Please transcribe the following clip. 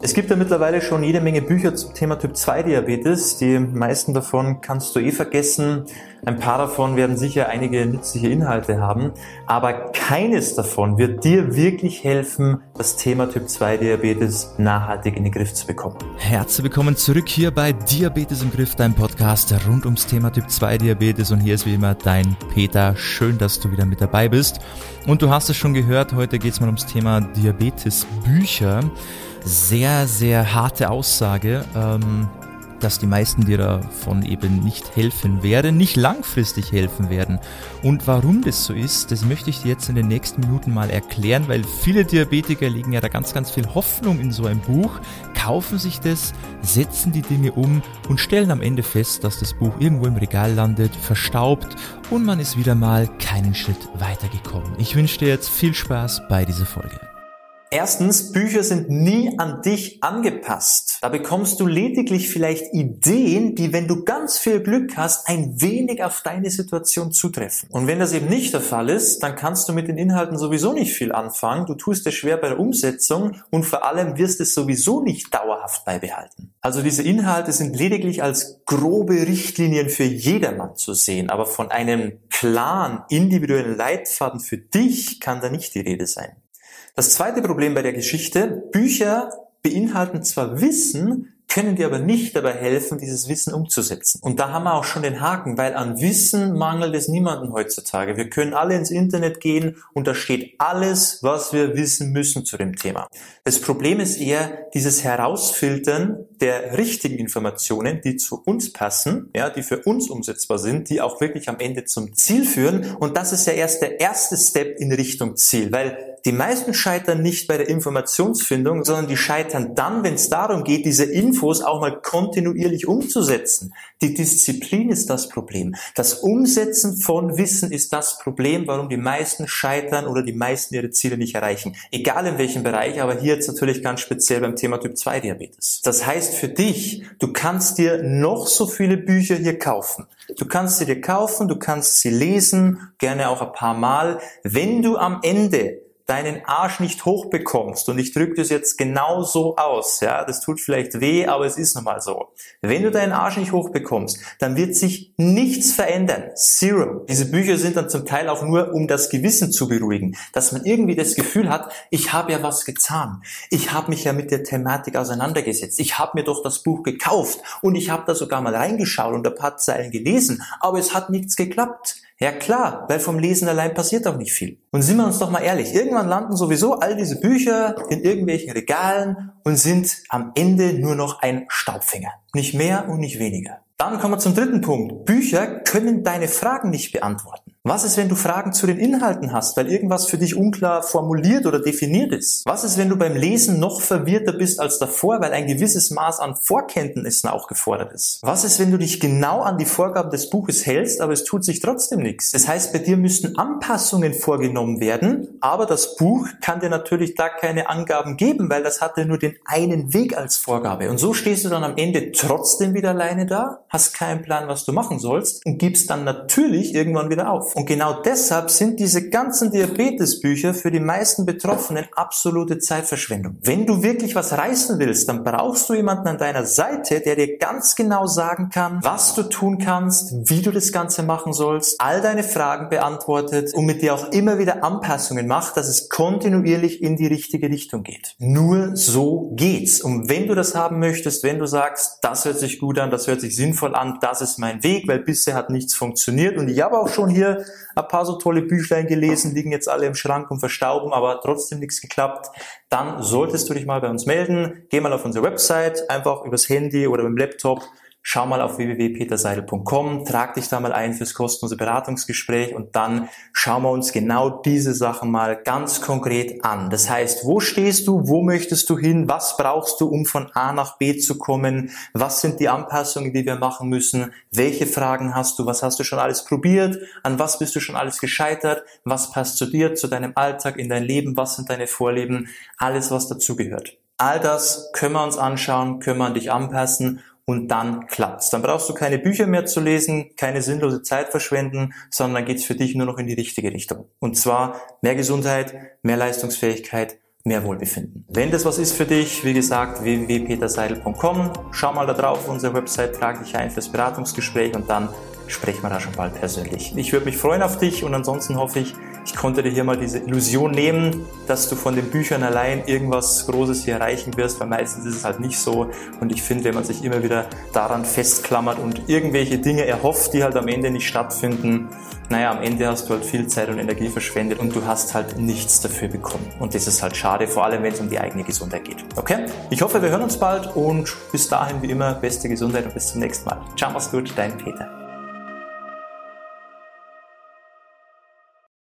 Es gibt ja mittlerweile schon jede Menge Bücher zum Thema Typ 2 Diabetes. Die meisten davon kannst du eh vergessen. Ein paar davon werden sicher einige nützliche Inhalte haben. Aber keines davon wird dir wirklich helfen, das Thema Typ 2 Diabetes nachhaltig in den Griff zu bekommen. Herzlich willkommen zurück hier bei Diabetes im Griff, dein Podcast rund ums Thema Typ 2 Diabetes. Und hier ist wie immer dein Peter. Schön, dass du wieder mit dabei bist. Und du hast es schon gehört, heute geht es mal ums Thema Diabetes Bücher sehr, sehr harte Aussage, ähm, dass die meisten dir davon eben nicht helfen werden, nicht langfristig helfen werden. Und warum das so ist, das möchte ich dir jetzt in den nächsten Minuten mal erklären, weil viele Diabetiker legen ja da ganz, ganz viel Hoffnung in so ein Buch, kaufen sich das, setzen die Dinge um und stellen am Ende fest, dass das Buch irgendwo im Regal landet, verstaubt und man ist wieder mal keinen Schritt weitergekommen. Ich wünsche dir jetzt viel Spaß bei dieser Folge. Erstens, Bücher sind nie an dich angepasst. Da bekommst du lediglich vielleicht Ideen, die, wenn du ganz viel Glück hast, ein wenig auf deine Situation zutreffen. Und wenn das eben nicht der Fall ist, dann kannst du mit den Inhalten sowieso nicht viel anfangen. Du tust dir schwer bei der Umsetzung und vor allem wirst es sowieso nicht dauerhaft beibehalten. Also diese Inhalte sind lediglich als grobe Richtlinien für jedermann zu sehen, aber von einem klaren, individuellen Leitfaden für dich kann da nicht die Rede sein. Das zweite Problem bei der Geschichte, Bücher beinhalten zwar Wissen, können dir aber nicht dabei helfen, dieses Wissen umzusetzen. Und da haben wir auch schon den Haken, weil an Wissen mangelt es niemanden heutzutage. Wir können alle ins Internet gehen und da steht alles, was wir wissen müssen zu dem Thema. Das Problem ist eher dieses Herausfiltern der richtigen Informationen, die zu uns passen, ja, die für uns umsetzbar sind, die auch wirklich am Ende zum Ziel führen. Und das ist ja erst der erste Step in Richtung Ziel, weil die meisten scheitern nicht bei der Informationsfindung, sondern die scheitern dann, wenn es darum geht, diese Infos auch mal kontinuierlich umzusetzen. Die Disziplin ist das Problem. Das Umsetzen von Wissen ist das Problem, warum die meisten scheitern oder die meisten ihre Ziele nicht erreichen. Egal in welchem Bereich, aber hier jetzt natürlich ganz speziell beim Thema Typ 2 Diabetes. Das heißt für dich, du kannst dir noch so viele Bücher hier kaufen. Du kannst sie dir kaufen, du kannst sie lesen, gerne auch ein paar Mal. Wenn du am Ende deinen Arsch nicht hochbekommst, und ich drücke das jetzt genau so aus, ja, das tut vielleicht weh, aber es ist nun mal so. Wenn du deinen Arsch nicht hochbekommst, dann wird sich nichts verändern. Zero. Diese Bücher sind dann zum Teil auch nur, um das Gewissen zu beruhigen, dass man irgendwie das Gefühl hat, ich habe ja was getan. Ich habe mich ja mit der Thematik auseinandergesetzt. Ich habe mir doch das Buch gekauft und ich habe da sogar mal reingeschaut und ein paar Zeilen gelesen, aber es hat nichts geklappt. Ja klar, weil vom Lesen allein passiert auch nicht viel. Und sind wir uns doch mal ehrlich, irgendwann landen sowieso all diese Bücher in irgendwelchen Regalen und sind am Ende nur noch ein Staubfinger. Nicht mehr und nicht weniger. Dann kommen wir zum dritten Punkt. Bücher können deine Fragen nicht beantworten. Was ist, wenn du Fragen zu den Inhalten hast, weil irgendwas für dich unklar formuliert oder definiert ist? Was ist, wenn du beim Lesen noch verwirrter bist als davor, weil ein gewisses Maß an Vorkenntnissen auch gefordert ist? Was ist, wenn du dich genau an die Vorgaben des Buches hältst, aber es tut sich trotzdem nichts? Das heißt, bei dir müssten Anpassungen vorgenommen werden, aber das Buch kann dir natürlich da keine Angaben geben, weil das hatte nur den einen Weg als Vorgabe. Und so stehst du dann am Ende trotzdem wieder alleine da, hast keinen Plan, was du machen sollst und gibst dann natürlich irgendwann wieder auf. Und genau deshalb sind diese ganzen Diabetesbücher für die meisten Betroffenen absolute Zeitverschwendung. Wenn du wirklich was reißen willst, dann brauchst du jemanden an deiner Seite, der dir ganz genau sagen kann, was du tun kannst, wie du das Ganze machen sollst, all deine Fragen beantwortet und mit dir auch immer wieder Anpassungen macht, dass es kontinuierlich in die richtige Richtung geht. Nur so geht's. Und wenn du das haben möchtest, wenn du sagst, das hört sich gut an, das hört sich sinnvoll an, das ist mein Weg, weil bisher hat nichts funktioniert und ich habe auch schon hier ein paar so tolle Büchlein gelesen, liegen jetzt alle im Schrank und verstauben, aber trotzdem nichts geklappt, dann solltest du dich mal bei uns melden. Geh mal auf unsere Website, einfach übers Handy oder beim Laptop schau mal auf www.peterseidel.com, trag dich da mal ein fürs kostenlose Beratungsgespräch und dann schauen wir uns genau diese Sachen mal ganz konkret an. Das heißt, wo stehst du, wo möchtest du hin, was brauchst du, um von A nach B zu kommen, was sind die Anpassungen, die wir machen müssen, welche Fragen hast du, was hast du schon alles probiert, an was bist du schon alles gescheitert, was passt zu dir, zu deinem Alltag, in dein Leben, was sind deine Vorleben, alles, was dazugehört. All das können wir uns anschauen, können wir an dich anpassen und dann klappt's. Dann brauchst du keine Bücher mehr zu lesen, keine sinnlose Zeit verschwenden, sondern dann geht's für dich nur noch in die richtige Richtung. Und zwar mehr Gesundheit, mehr Leistungsfähigkeit, mehr Wohlbefinden. Wenn das was ist für dich, wie gesagt, www.peterseidel.com, schau mal da drauf auf unsere Website, trag dich ein fürs Beratungsgespräch und dann sprechen wir da schon bald persönlich. Ich würde mich freuen auf dich und ansonsten hoffe ich, ich konnte dir hier mal diese Illusion nehmen, dass du von den Büchern allein irgendwas Großes hier erreichen wirst, weil meistens ist es halt nicht so. Und ich finde, wenn man sich immer wieder daran festklammert und irgendwelche Dinge erhofft, die halt am Ende nicht stattfinden, naja, am Ende hast du halt viel Zeit und Energie verschwendet und du hast halt nichts dafür bekommen. Und das ist halt schade, vor allem wenn es um die eigene Gesundheit geht. Okay? Ich hoffe, wir hören uns bald und bis dahin wie immer beste Gesundheit und bis zum nächsten Mal. Ciao, mach's gut, dein Peter.